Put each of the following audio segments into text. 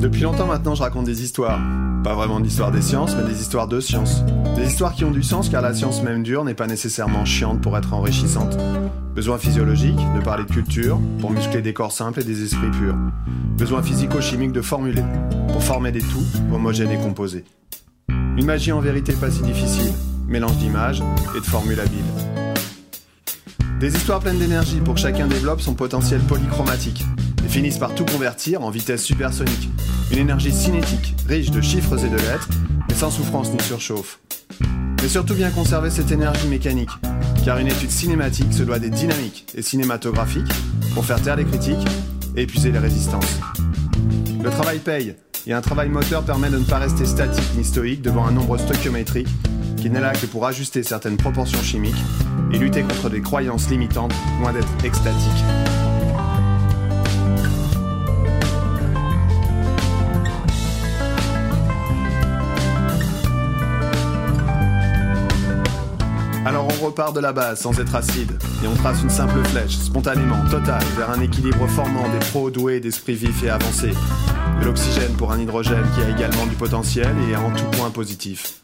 Depuis longtemps maintenant, je raconte des histoires. Pas vraiment d'histoires des sciences, mais des histoires de science. Des histoires qui ont du sens car la science même dure n'est pas nécessairement chiante pour être enrichissante. Besoin physiologique, de parler de culture, pour muscler des corps simples et des esprits purs. Besoin physico-chimique de formuler, pour former des tout, homogènes et composés. Une magie en vérité pas si difficile, mélange d'images et de formules habiles. Des histoires pleines d'énergie pour chacun développe son potentiel polychromatique et finissent par tout convertir en vitesse supersonique. Une énergie cinétique, riche de chiffres et de lettres, mais sans souffrance ni surchauffe. Mais surtout bien conserver cette énergie mécanique, car une étude cinématique se doit des dynamiques et cinématographiques pour faire taire les critiques et épuiser les résistances. Le travail paye, et un travail moteur permet de ne pas rester statique ni stoïque devant un nombre stoichiométrique qui n'est là que pour ajuster certaines proportions chimiques et lutter contre des croyances limitantes loin d'être extatiques. Alors on repart de la base sans être acide, et on trace une simple flèche, spontanément, totale, vers un équilibre formant des pros doués d'esprit vif et avancé. De l'oxygène pour un hydrogène qui a également du potentiel et est en tout point positif.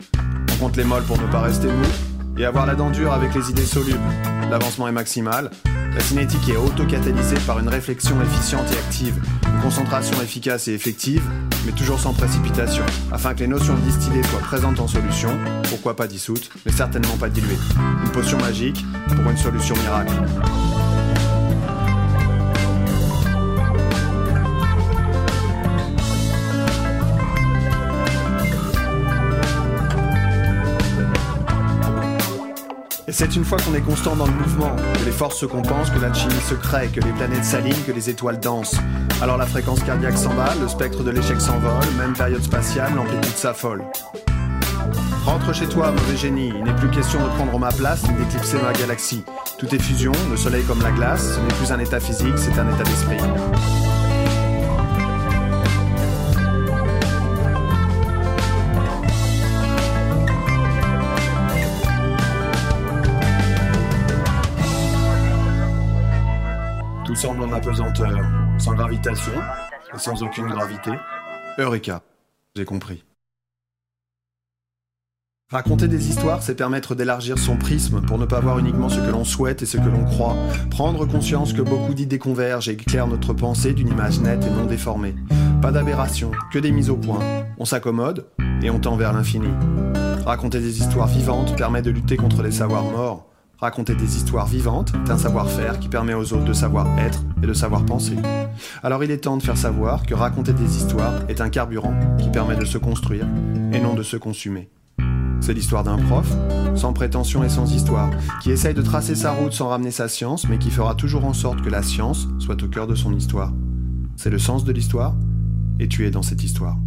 On compte les molles pour ne pas rester mou, et avoir la dent dure avec les idées solubles. L'avancement est maximal, la cinétique est auto-catalysée par une réflexion efficiente et active, une concentration efficace et effective, mais toujours sans précipitation, afin que les notions distillées soient présentes en solution, pourquoi pas dissoutes, mais certainement pas diluées. Une potion magique pour une solution miracle. C'est une fois qu'on est constant dans le mouvement, que les forces se compensent, que l'alchimie se crée, que les planètes s'alignent, que les étoiles dansent. Alors la fréquence cardiaque s'emballe, le spectre de l'échec s'envole, même période spatiale, l'amplitude s'affole. Rentre chez toi, mauvais génie, il n'est plus question de prendre ma place ni d'éclipser ma galaxie. Tout est fusion, le soleil comme la glace, ce n'est plus un état physique, c'est un état d'esprit. Tout semble en apesanteur, sans gravitation et sans aucune gravité. Eureka, j'ai compris. Raconter des histoires, c'est permettre d'élargir son prisme pour ne pas voir uniquement ce que l'on souhaite et ce que l'on croit. Prendre conscience que beaucoup d'idées convergent et éclairent notre pensée d'une image nette et non déformée. Pas d'aberration, que des mises au point. On s'accommode et on tend vers l'infini. Raconter des histoires vivantes permet de lutter contre les savoirs morts. Raconter des histoires vivantes est un savoir-faire qui permet aux autres de savoir être et de savoir penser. Alors il est temps de faire savoir que raconter des histoires est un carburant qui permet de se construire et non de se consumer. C'est l'histoire d'un prof, sans prétention et sans histoire, qui essaye de tracer sa route sans ramener sa science, mais qui fera toujours en sorte que la science soit au cœur de son histoire. C'est le sens de l'histoire, et tu es dans cette histoire.